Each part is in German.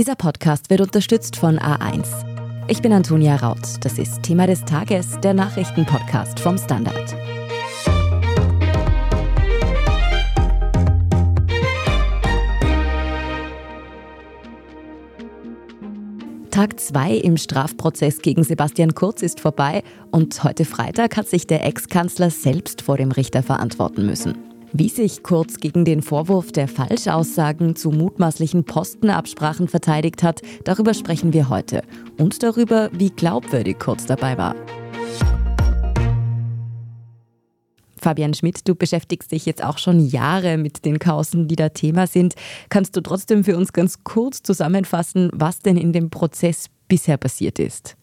Dieser Podcast wird unterstützt von A1. Ich bin Antonia Raut. Das ist Thema des Tages, der Nachrichtenpodcast vom Standard. Tag 2 im Strafprozess gegen Sebastian Kurz ist vorbei und heute Freitag hat sich der Ex-Kanzler selbst vor dem Richter verantworten müssen. Wie sich Kurz gegen den Vorwurf der Falschaussagen zu mutmaßlichen Postenabsprachen verteidigt hat, darüber sprechen wir heute. Und darüber, wie glaubwürdig Kurz dabei war. Fabian Schmidt, du beschäftigst dich jetzt auch schon Jahre mit den Kausen, die da Thema sind. Kannst du trotzdem für uns ganz kurz zusammenfassen, was denn in dem Prozess bisher passiert ist?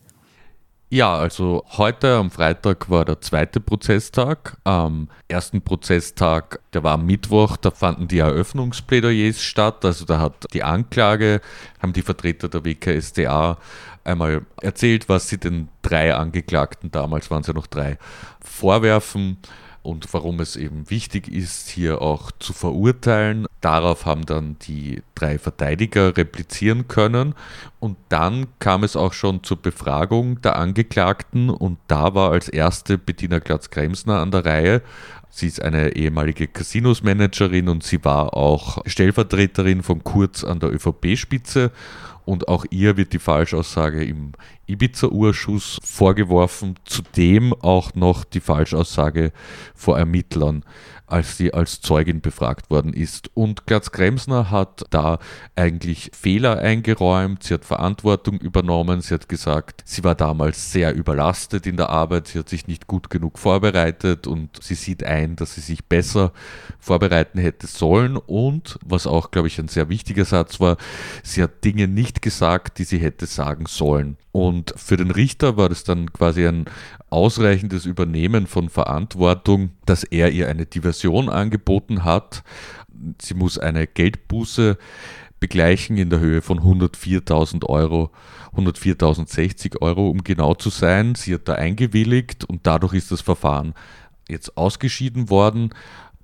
Ja, also heute am Freitag war der zweite Prozesstag. Am ersten Prozesstag, der war am Mittwoch, da fanden die Eröffnungsplädoyers statt. Also da hat die Anklage, haben die Vertreter der WKSDA einmal erzählt, was sie den drei Angeklagten, damals waren es ja noch drei, vorwerfen und warum es eben wichtig ist, hier auch zu verurteilen. Darauf haben dann die drei Verteidiger replizieren können und dann kam es auch schon zur Befragung der Angeklagten und da war als erste Bettina Glatz-Kremsner an der Reihe. Sie ist eine ehemalige Casinos-Managerin und sie war auch Stellvertreterin von Kurz an der ÖVP-Spitze und auch ihr wird die Falschaussage im Ibiza-Urschuss vorgeworfen, zudem auch noch die Falschaussage vor Ermittlern als sie als Zeugin befragt worden ist. Und Glatz Kremsner hat da eigentlich Fehler eingeräumt, sie hat Verantwortung übernommen, sie hat gesagt, sie war damals sehr überlastet in der Arbeit, sie hat sich nicht gut genug vorbereitet und sie sieht ein, dass sie sich besser vorbereiten hätte sollen. Und was auch, glaube ich, ein sehr wichtiger Satz war, sie hat Dinge nicht gesagt, die sie hätte sagen sollen. Und für den Richter war das dann quasi ein ausreichendes Übernehmen von Verantwortung, dass er ihr eine Diversion angeboten hat. Sie muss eine Geldbuße begleichen in der Höhe von 104.000 Euro, 104.060 Euro, um genau zu sein. Sie hat da eingewilligt und dadurch ist das Verfahren jetzt ausgeschieden worden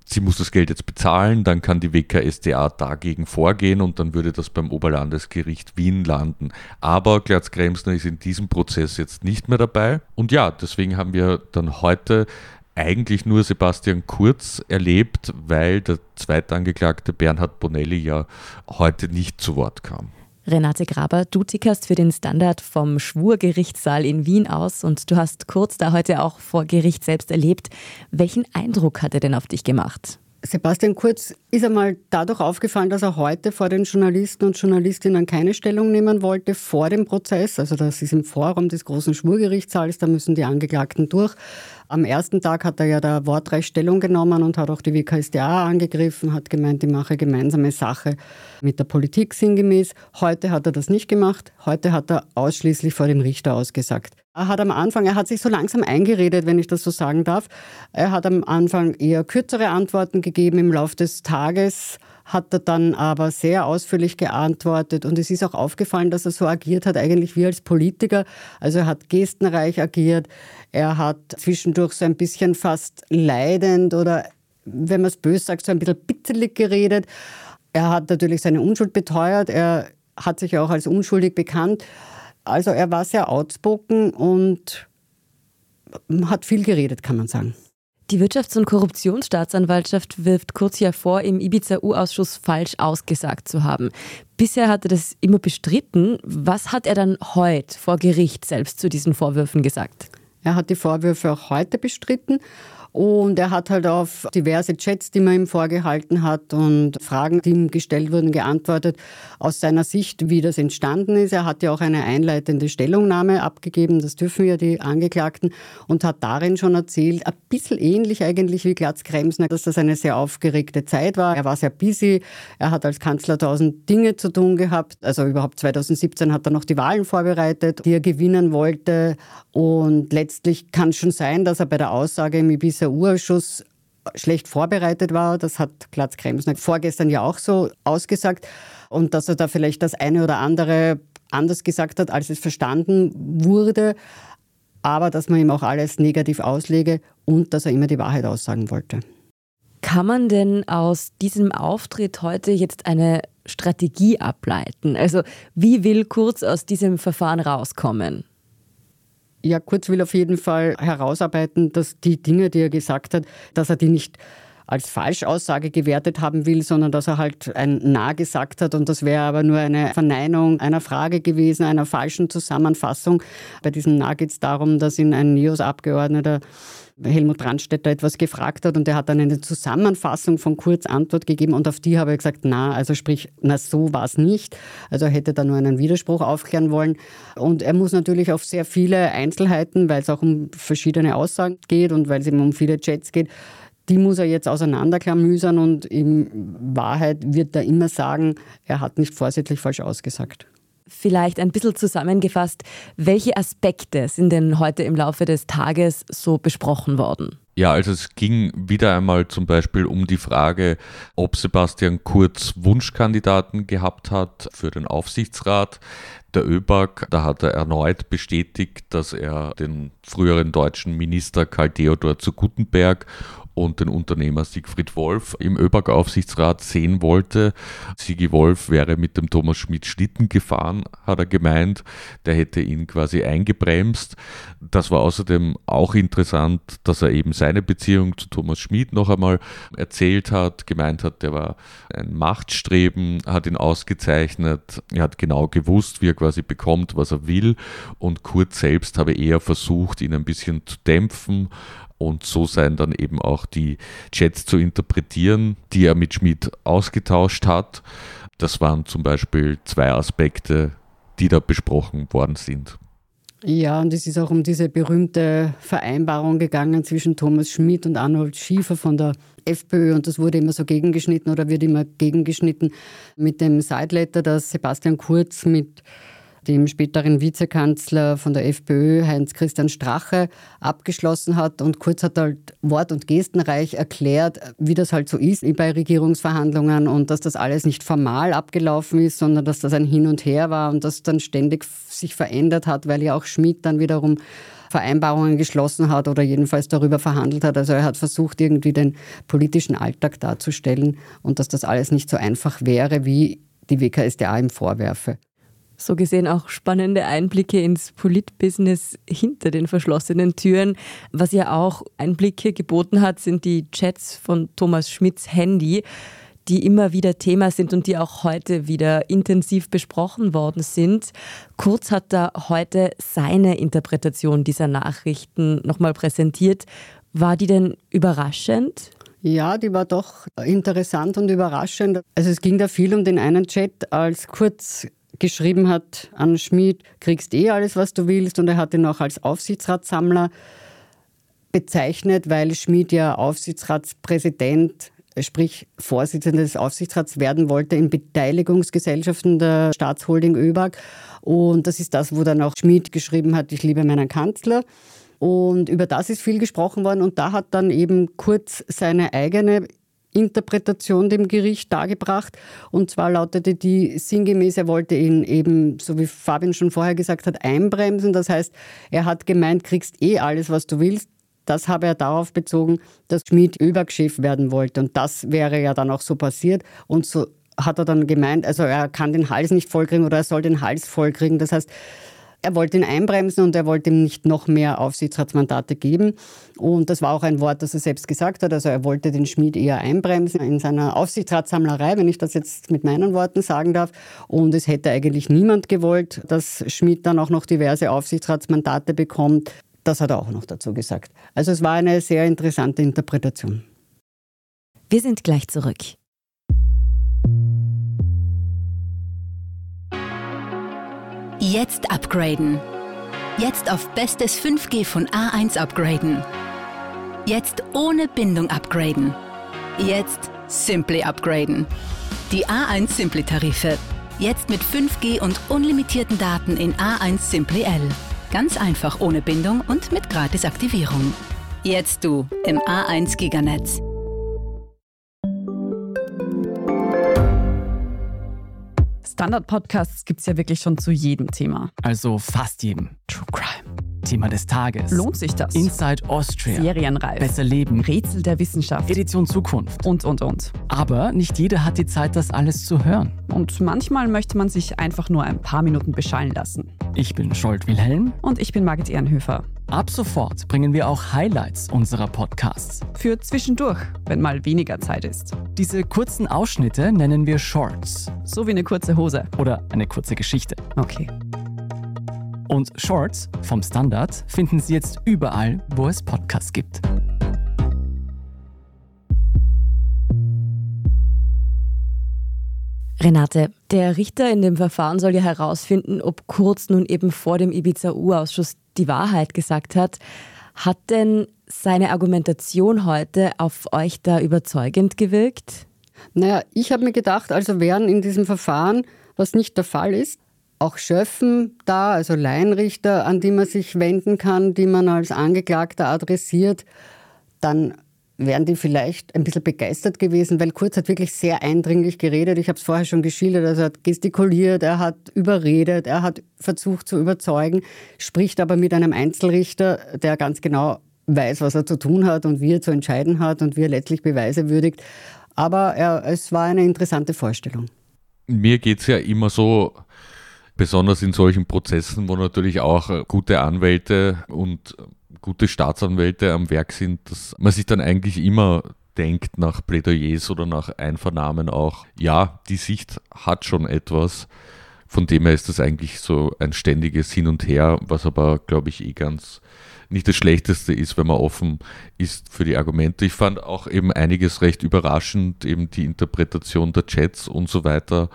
sie muss das Geld jetzt bezahlen, dann kann die WKSDA dagegen vorgehen und dann würde das beim Oberlandesgericht Wien landen. Aber Glatz Kremsner ist in diesem Prozess jetzt nicht mehr dabei. Und ja, deswegen haben wir dann heute eigentlich nur Sebastian Kurz erlebt, weil der Zweitangeklagte Bernhard Bonelli ja heute nicht zu Wort kam. Renate Graber, du tickerst für den Standard vom Schwurgerichtssaal in Wien aus und du hast kurz da heute auch vor Gericht selbst erlebt. Welchen Eindruck hat er denn auf dich gemacht? Sebastian Kurz ist einmal dadurch aufgefallen, dass er heute vor den Journalisten und Journalistinnen keine Stellung nehmen wollte vor dem Prozess. Also das ist im Forum des großen Schwurgerichtssaals, da müssen die Angeklagten durch. Am ersten Tag hat er ja da wortreich Stellung genommen und hat auch die WKSDA angegriffen, hat gemeint, die mache gemeinsame Sache mit der Politik sinngemäß. Heute hat er das nicht gemacht. Heute hat er ausschließlich vor dem Richter ausgesagt. Er hat am Anfang, er hat sich so langsam eingeredet, wenn ich das so sagen darf. Er hat am Anfang eher kürzere Antworten gegeben. Im Laufe des Tages hat er dann aber sehr ausführlich geantwortet und es ist auch aufgefallen, dass er so agiert hat, eigentlich wie als Politiker. Also er hat gestenreich agiert, er hat zwischendurch so ein bisschen fast leidend oder, wenn man es böse sagt, so ein bisschen bittelig geredet. Er hat natürlich seine Unschuld beteuert, er hat sich auch als unschuldig bekannt. Also er war sehr outspoken und hat viel geredet, kann man sagen. Die Wirtschafts- und Korruptionsstaatsanwaltschaft wirft kurz ja vor, im Ibiza-U-Ausschuss falsch ausgesagt zu haben. Bisher hat er das immer bestritten. Was hat er dann heute vor Gericht selbst zu diesen Vorwürfen gesagt? Er hat die Vorwürfe auch heute bestritten und er hat halt auf diverse Chats, die man ihm vorgehalten hat und Fragen, die ihm gestellt wurden, geantwortet aus seiner Sicht, wie das entstanden ist. Er hat ja auch eine einleitende Stellungnahme abgegeben, das dürfen ja die Angeklagten, und hat darin schon erzählt, ein bisschen ähnlich eigentlich wie Glatz Kremsner, dass das eine sehr aufgeregte Zeit war. Er war sehr busy, er hat als Kanzler tausend Dinge zu tun gehabt. Also überhaupt 2017 hat er noch die Wahlen vorbereitet, die er gewinnen wollte. Und letztlich kann es schon sein, dass er bei der Aussage im Ibiza dieser Urschuss schlecht vorbereitet war. Das hat Glatz Kremsner vorgestern ja auch so ausgesagt. Und dass er da vielleicht das eine oder andere anders gesagt hat, als es verstanden wurde. Aber dass man ihm auch alles negativ auslege und dass er immer die Wahrheit aussagen wollte. Kann man denn aus diesem Auftritt heute jetzt eine Strategie ableiten? Also wie will Kurz aus diesem Verfahren rauskommen? Ja, Kurz will auf jeden Fall herausarbeiten, dass die Dinge, die er gesagt hat, dass er die nicht als Falschaussage gewertet haben will, sondern dass er halt ein Na gesagt hat und das wäre aber nur eine Verneinung einer Frage gewesen, einer falschen Zusammenfassung. Bei diesem Na geht es darum, dass ihn ein NIOS-Abgeordneter Helmut Brandstätter etwas gefragt hat und er hat dann eine Zusammenfassung von Kurz Antwort gegeben und auf die habe ich gesagt, na, also sprich, na, so war es nicht. Also er hätte da nur einen Widerspruch aufklären wollen. Und er muss natürlich auf sehr viele Einzelheiten, weil es auch um verschiedene Aussagen geht und weil es eben um viele Chats geht, die muss er jetzt auseinanderklamüsern und in Wahrheit wird er immer sagen, er hat nicht vorsätzlich falsch ausgesagt. Vielleicht ein bisschen zusammengefasst, welche Aspekte sind denn heute im Laufe des Tages so besprochen worden? Ja, also es ging wieder einmal zum Beispiel um die Frage, ob Sebastian Kurz Wunschkandidaten gehabt hat für den Aufsichtsrat. Der ÖBAG, da hat er erneut bestätigt, dass er den früheren deutschen Minister Karl Theodor zu Gutenberg und den Unternehmer Siegfried Wolf im ÖBAG-Aufsichtsrat sehen wollte. Sigi Wolf wäre mit dem Thomas Schmidt Schlitten gefahren, hat er gemeint. Der hätte ihn quasi eingebremst. Das war außerdem auch interessant, dass er eben seine Beziehung zu Thomas Schmidt noch einmal erzählt hat, gemeint hat, der war ein Machtstreben, hat ihn ausgezeichnet. Er hat genau gewusst, wie er quasi bekommt, was er will. Und Kurt selbst habe eher versucht, ihn ein bisschen zu dämpfen und so seien dann eben auch die Chats zu interpretieren, die er mit Schmidt ausgetauscht hat. Das waren zum Beispiel zwei Aspekte, die da besprochen worden sind. Ja, und es ist auch um diese berühmte Vereinbarung gegangen zwischen Thomas Schmidt und Arnold Schiefer von der FPÖ und das wurde immer so gegengeschnitten oder wird immer gegengeschnitten mit dem Sideletter, das Sebastian Kurz mit dem späteren Vizekanzler von der FPÖ, Heinz-Christian Strache, abgeschlossen hat. Und Kurz hat halt wort- und gestenreich erklärt, wie das halt so ist bei Regierungsverhandlungen und dass das alles nicht formal abgelaufen ist, sondern dass das ein Hin und Her war und das dann ständig sich verändert hat, weil ja auch Schmidt dann wiederum Vereinbarungen geschlossen hat oder jedenfalls darüber verhandelt hat. Also er hat versucht, irgendwie den politischen Alltag darzustellen und dass das alles nicht so einfach wäre, wie die WKSDA ihm vorwerfe so gesehen auch spannende Einblicke ins Politbusiness hinter den verschlossenen Türen. Was ja auch Einblicke geboten hat, sind die Chats von Thomas Schmidts Handy, die immer wieder Thema sind und die auch heute wieder intensiv besprochen worden sind. Kurz hat da heute seine Interpretation dieser Nachrichten nochmal präsentiert. War die denn überraschend? Ja, die war doch interessant und überraschend. Also es ging da viel um den einen Chat, als Kurz geschrieben hat an Schmid, kriegst eh alles, was du willst. Und er hat ihn auch als Aufsichtsratssammler bezeichnet, weil Schmid ja Aufsichtsratspräsident, sprich Vorsitzender des Aufsichtsrats werden wollte in Beteiligungsgesellschaften der Staatsholding ÖBAG. Und das ist das, wo dann auch Schmid geschrieben hat, ich liebe meinen Kanzler. Und über das ist viel gesprochen worden. Und da hat dann eben Kurz seine eigene Interpretation dem Gericht dargebracht. Und zwar lautete die sinngemäß, er wollte ihn eben, so wie Fabian schon vorher gesagt hat, einbremsen. Das heißt, er hat gemeint, kriegst eh alles, was du willst. Das habe er darauf bezogen, dass Schmid Überchef werden wollte. Und das wäre ja dann auch so passiert. Und so hat er dann gemeint, also er kann den Hals nicht vollkriegen oder er soll den Hals vollkriegen. Das heißt, er wollte ihn einbremsen und er wollte ihm nicht noch mehr Aufsichtsratsmandate geben. Und das war auch ein Wort, das er selbst gesagt hat. Also er wollte den Schmied eher einbremsen in seiner Aufsichtsratssammlerei, wenn ich das jetzt mit meinen Worten sagen darf. Und es hätte eigentlich niemand gewollt, dass Schmied dann auch noch diverse Aufsichtsratsmandate bekommt. Das hat er auch noch dazu gesagt. Also es war eine sehr interessante Interpretation. Wir sind gleich zurück. Jetzt upgraden. Jetzt auf bestes 5G von A1 upgraden. Jetzt ohne Bindung upgraden. Jetzt Simply upgraden. Die A1 Simply Tarife. Jetzt mit 5G und unlimitierten Daten in A1 Simply L. Ganz einfach ohne Bindung und mit Gratisaktivierung. Jetzt du im A1 Giganetz. Standard-Podcasts gibt es ja wirklich schon zu jedem Thema. Also fast jedem. True Crime. Thema des Tages. Lohnt sich das? Inside Austria. Serienreif. Besser Leben. Rätsel der Wissenschaft. Edition Zukunft. Und, und, und. Aber nicht jeder hat die Zeit, das alles zu hören. Und manchmal möchte man sich einfach nur ein paar Minuten beschallen lassen. Ich bin Scholt Wilhelm. Und ich bin Margit Ehrenhöfer. Ab sofort bringen wir auch Highlights unserer Podcasts. Für zwischendurch, wenn mal weniger Zeit ist. Diese kurzen Ausschnitte nennen wir Shorts. So wie eine kurze Hose. Oder eine kurze Geschichte. Okay. Und Shorts vom Standard finden Sie jetzt überall, wo es Podcasts gibt. Renate, der Richter in dem Verfahren soll ja herausfinden, ob Kurz nun eben vor dem Ibiza-U-Ausschuss die Wahrheit gesagt hat. Hat denn seine Argumentation heute auf euch da überzeugend gewirkt? Naja, ich habe mir gedacht, also wären in diesem Verfahren, was nicht der Fall ist, auch Schöffen da, also Laienrichter, an die man sich wenden kann, die man als Angeklagter adressiert, dann wären die vielleicht ein bisschen begeistert gewesen, weil Kurz hat wirklich sehr eindringlich geredet. Ich habe es vorher schon geschildert. Also er hat gestikuliert, er hat überredet, er hat versucht zu überzeugen, spricht aber mit einem Einzelrichter, der ganz genau weiß, was er zu tun hat und wie er zu entscheiden hat und wie er letztlich Beweise würdigt. Aber er, es war eine interessante Vorstellung. Mir geht es ja immer so, besonders in solchen Prozessen, wo natürlich auch gute Anwälte und gute Staatsanwälte am Werk sind, dass man sich dann eigentlich immer denkt nach Plädoyers oder nach Einvernahmen auch, ja, die Sicht hat schon etwas. Von dem her ist das eigentlich so ein ständiges Hin und Her, was aber, glaube ich, eh ganz nicht das Schlechteste ist, wenn man offen ist für die Argumente. Ich fand auch eben einiges recht überraschend, eben die Interpretation der Chats und so weiter.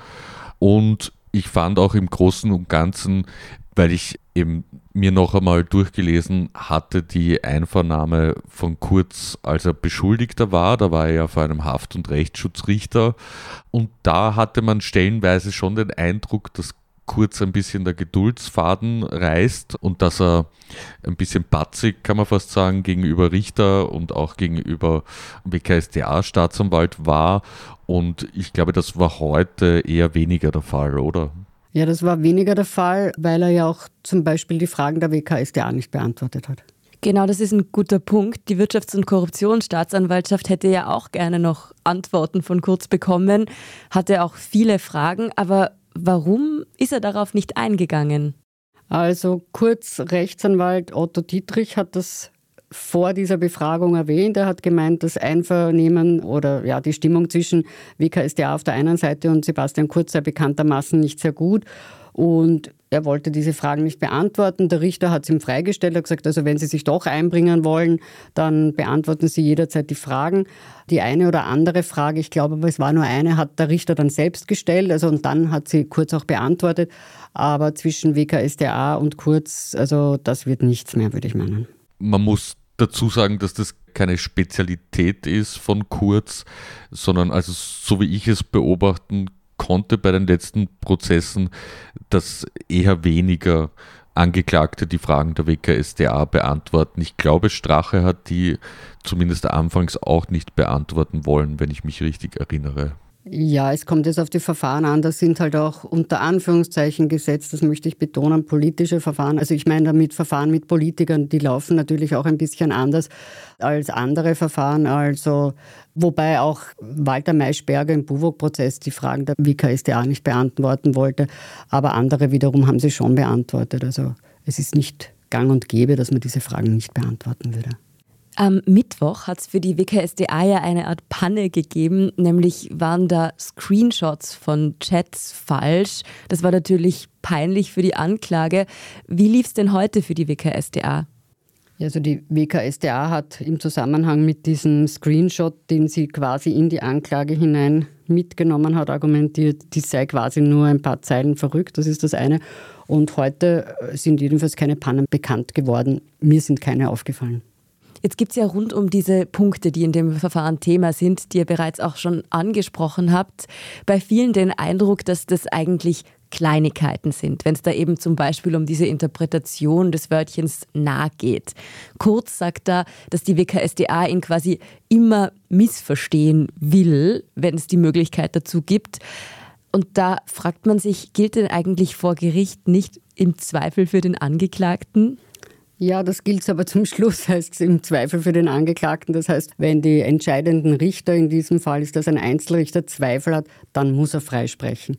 Und ich fand auch im Großen und Ganzen, weil ich eben mir noch einmal durchgelesen hatte, die Einvernahme von Kurz, als er Beschuldigter war. Da war er ja vor einem Haft- und Rechtsschutzrichter. Und da hatte man stellenweise schon den Eindruck, dass Kurz ein bisschen der Geduldsfaden reißt und dass er ein bisschen patzig, kann man fast sagen, gegenüber Richter und auch gegenüber WKSDA-Staatsanwalt war. Und ich glaube, das war heute eher weniger der Fall, oder? Ja, das war weniger der Fall, weil er ja auch zum Beispiel die Fragen der WKSDA nicht beantwortet hat. Genau, das ist ein guter Punkt. Die Wirtschafts- und Korruptionsstaatsanwaltschaft hätte ja auch gerne noch Antworten von Kurz bekommen, hatte auch viele Fragen, aber warum ist er darauf nicht eingegangen? Also Kurz Rechtsanwalt Otto Dietrich hat das vor dieser Befragung erwähnt. Er hat gemeint, das Einvernehmen oder ja, die Stimmung zwischen WKSDA auf der einen Seite und Sebastian Kurz sei bekanntermaßen nicht sehr gut. Und er wollte diese Fragen nicht beantworten. Der Richter hat es ihm freigestellt, hat gesagt, also wenn Sie sich doch einbringen wollen, dann beantworten Sie jederzeit die Fragen. Die eine oder andere Frage, ich glaube es war nur eine, hat der Richter dann selbst gestellt, also und dann hat sie Kurz auch beantwortet. Aber zwischen WKSDA und Kurz, also das wird nichts mehr, würde ich meinen. Man muss dazu sagen, dass das keine Spezialität ist von Kurz, sondern also so wie ich es beobachten konnte bei den letzten Prozessen, dass eher weniger Angeklagte die Fragen der WKSDA beantworten. Ich glaube, Strache hat die zumindest anfangs auch nicht beantworten wollen, wenn ich mich richtig erinnere. Ja, es kommt jetzt auf die Verfahren an. Das sind halt auch unter Anführungszeichen gesetzt, das möchte ich betonen, politische Verfahren. Also ich meine damit Verfahren mit Politikern, die laufen natürlich auch ein bisschen anders als andere Verfahren. Also wobei auch Walter Maischberger im Buwok-Prozess die Fragen der WKSDA nicht beantworten wollte, aber andere wiederum haben sie schon beantwortet. Also es ist nicht gang und gäbe, dass man diese Fragen nicht beantworten würde. Am Mittwoch hat es für die WKSDA ja eine Art Panne gegeben, nämlich waren da Screenshots von Chats falsch. Das war natürlich peinlich für die Anklage. Wie lief es denn heute für die WKSDA? Also die WKSDA hat im Zusammenhang mit diesem Screenshot, den sie quasi in die Anklage hinein mitgenommen hat, argumentiert, die sei quasi nur ein paar Zeilen verrückt. Das ist das eine. Und heute sind jedenfalls keine Pannen bekannt geworden. Mir sind keine aufgefallen. Jetzt gibt es ja rund um diese Punkte, die in dem Verfahren Thema sind, die ihr bereits auch schon angesprochen habt, bei vielen den Eindruck, dass das eigentlich Kleinigkeiten sind, wenn es da eben zum Beispiel um diese Interpretation des Wörtchens nah geht. Kurz sagt da, dass die WKSDA ihn quasi immer missverstehen will, wenn es die Möglichkeit dazu gibt. Und da fragt man sich, gilt denn eigentlich vor Gericht nicht im Zweifel für den Angeklagten? Ja, das gilt aber zum Schluss, heißt es im Zweifel für den Angeklagten. Das heißt, wenn die entscheidenden Richter, in diesem Fall ist das ein Einzelrichter, Zweifel hat, dann muss er freisprechen.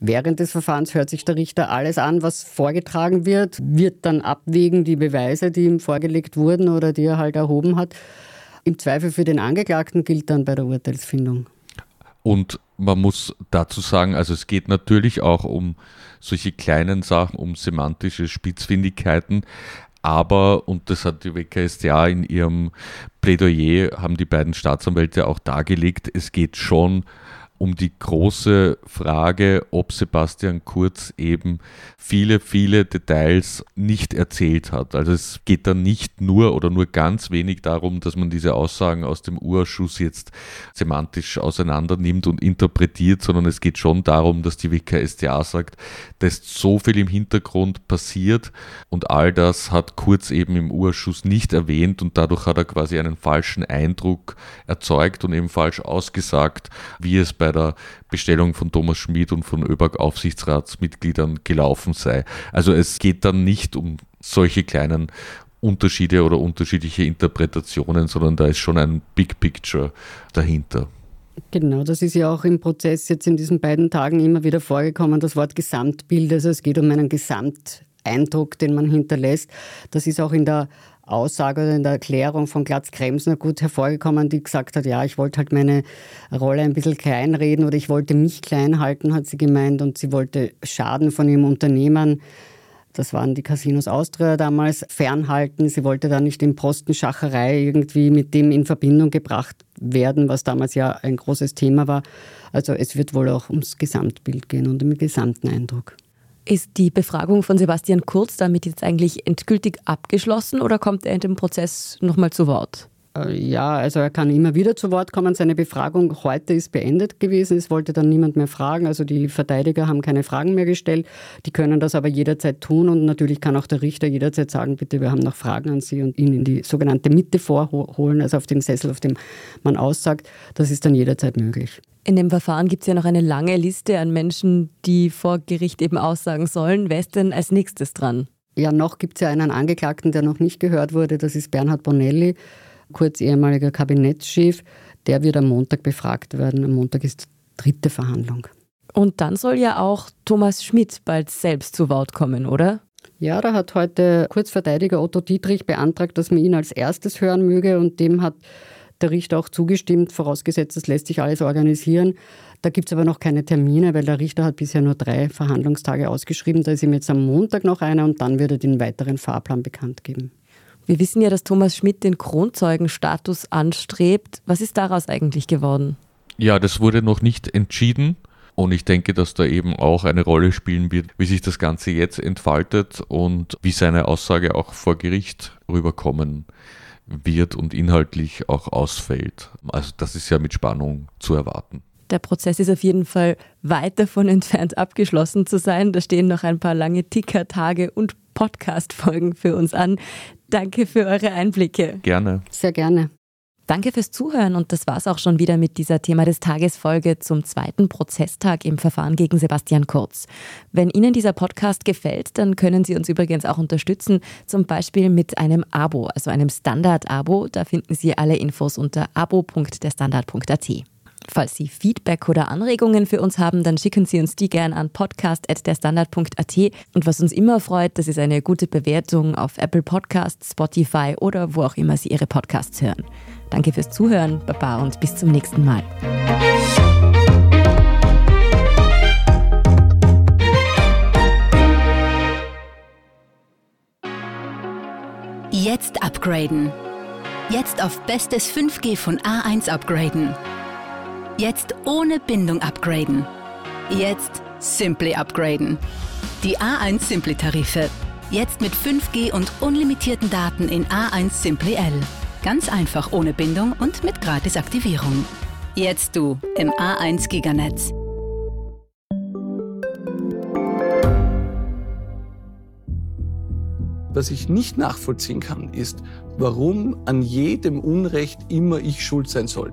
Während des Verfahrens hört sich der Richter alles an, was vorgetragen wird, wird dann abwägen die Beweise, die ihm vorgelegt wurden oder die er halt erhoben hat. Im Zweifel für den Angeklagten gilt dann bei der Urteilsfindung. Und man muss dazu sagen, also es geht natürlich auch um solche kleinen Sachen, um semantische Spitzfindigkeiten, aber, und das hat die WKStA in ihrem Plädoyer, haben die beiden Staatsanwälte auch dargelegt, es geht schon um die große Frage, ob Sebastian Kurz eben viele, viele Details nicht erzählt hat. Also es geht dann nicht nur oder nur ganz wenig darum, dass man diese Aussagen aus dem Urschuss jetzt semantisch auseinander nimmt und interpretiert, sondern es geht schon darum, dass die WKStA sagt, da ist so viel im Hintergrund passiert und all das hat Kurz eben im Urschuss nicht erwähnt und dadurch hat er quasi einen falschen Eindruck erzeugt und eben falsch ausgesagt, wie es bei der Bestellung von Thomas Schmid und von ÖBAG Aufsichtsratsmitgliedern gelaufen sei. Also es geht dann nicht um solche kleinen Unterschiede oder unterschiedliche Interpretationen, sondern da ist schon ein Big Picture dahinter. Genau, das ist ja auch im Prozess jetzt in diesen beiden Tagen immer wieder vorgekommen, das Wort Gesamtbild. Also es geht um einen Gesamteindruck, den man hinterlässt. Das ist auch in der Aussage oder in der Erklärung von Glatz-Kremsner gut hervorgekommen, die gesagt hat, ja, ich wollte halt meine Rolle ein bisschen kleinreden oder ich wollte mich klein halten, hat sie gemeint, und sie wollte Schaden von ihrem Unternehmen, das waren die Casinos Austria damals, fernhalten. Sie wollte da nicht in Postenschacherei irgendwie mit dem in Verbindung gebracht werden, was damals ja ein großes Thema war. Also es wird wohl auch ums Gesamtbild gehen und um den gesamten Eindruck. Ist die Befragung von Sebastian Kurz damit jetzt eigentlich endgültig abgeschlossen oder kommt er in dem Prozess nochmal zu Wort? Äh, ja, also er kann immer wieder zu Wort kommen. Seine Befragung heute ist beendet gewesen. Es wollte dann niemand mehr fragen. Also die Verteidiger haben keine Fragen mehr gestellt. Die können das aber jederzeit tun. Und natürlich kann auch der Richter jederzeit sagen, bitte, wir haben noch Fragen an Sie und ihn in die sogenannte Mitte vorholen, also auf den Sessel, auf dem man aussagt. Das ist dann jederzeit möglich. In dem Verfahren gibt es ja noch eine lange Liste an Menschen, die vor Gericht eben aussagen sollen. Wer ist denn als nächstes dran? Ja, noch gibt es ja einen Angeklagten, der noch nicht gehört wurde. Das ist Bernhard Bonelli, kurz ehemaliger Kabinettschef. Der wird am Montag befragt werden. Am Montag ist dritte Verhandlung. Und dann soll ja auch Thomas Schmidt bald selbst zu Wort kommen, oder? Ja, da hat heute Kurzverteidiger Otto Dietrich beantragt, dass man ihn als erstes hören möge und dem hat der Richter auch zugestimmt, vorausgesetzt, das lässt sich alles organisieren. Da gibt es aber noch keine Termine, weil der Richter hat bisher nur drei Verhandlungstage ausgeschrieben. Da ist ihm jetzt am Montag noch einer und dann wird er den weiteren Fahrplan bekannt geben. Wir wissen ja, dass Thomas Schmidt den Kronzeugenstatus anstrebt. Was ist daraus eigentlich geworden? Ja, das wurde noch nicht entschieden. Und ich denke, dass da eben auch eine Rolle spielen wird, wie sich das Ganze jetzt entfaltet und wie seine Aussage auch vor Gericht rüberkommen wird und inhaltlich auch ausfällt. Also das ist ja mit Spannung zu erwarten. Der Prozess ist auf jeden Fall weit davon entfernt, abgeschlossen zu sein. Da stehen noch ein paar lange Ticker-Tage und Podcast-Folgen für uns an. Danke für eure Einblicke. Gerne. Sehr gerne. Danke fürs Zuhören und das war's auch schon wieder mit dieser Thema des Tages Folge zum zweiten Prozesstag im Verfahren gegen Sebastian Kurz. Wenn Ihnen dieser Podcast gefällt, dann können Sie uns übrigens auch unterstützen, zum Beispiel mit einem Abo, also einem Standard-Abo. Da finden Sie alle Infos unter abo.derstandard.at. Falls Sie Feedback oder Anregungen für uns haben, dann schicken Sie uns die gern an podcast.derstandard.at. Und was uns immer freut, das ist eine gute Bewertung auf Apple Podcasts, Spotify oder wo auch immer Sie Ihre Podcasts hören. Danke fürs Zuhören, Baba und bis zum nächsten Mal. Jetzt upgraden. Jetzt auf bestes 5G von A1 upgraden. Jetzt ohne Bindung upgraden. Jetzt Simply upgraden. Die A1 Simply Tarife. Jetzt mit 5G und unlimitierten Daten in A1 Simply L. Ganz einfach ohne Bindung und mit Gratisaktivierung. Jetzt du im A1 Giganetz. Was ich nicht nachvollziehen kann, ist, warum an jedem Unrecht immer ich schuld sein soll.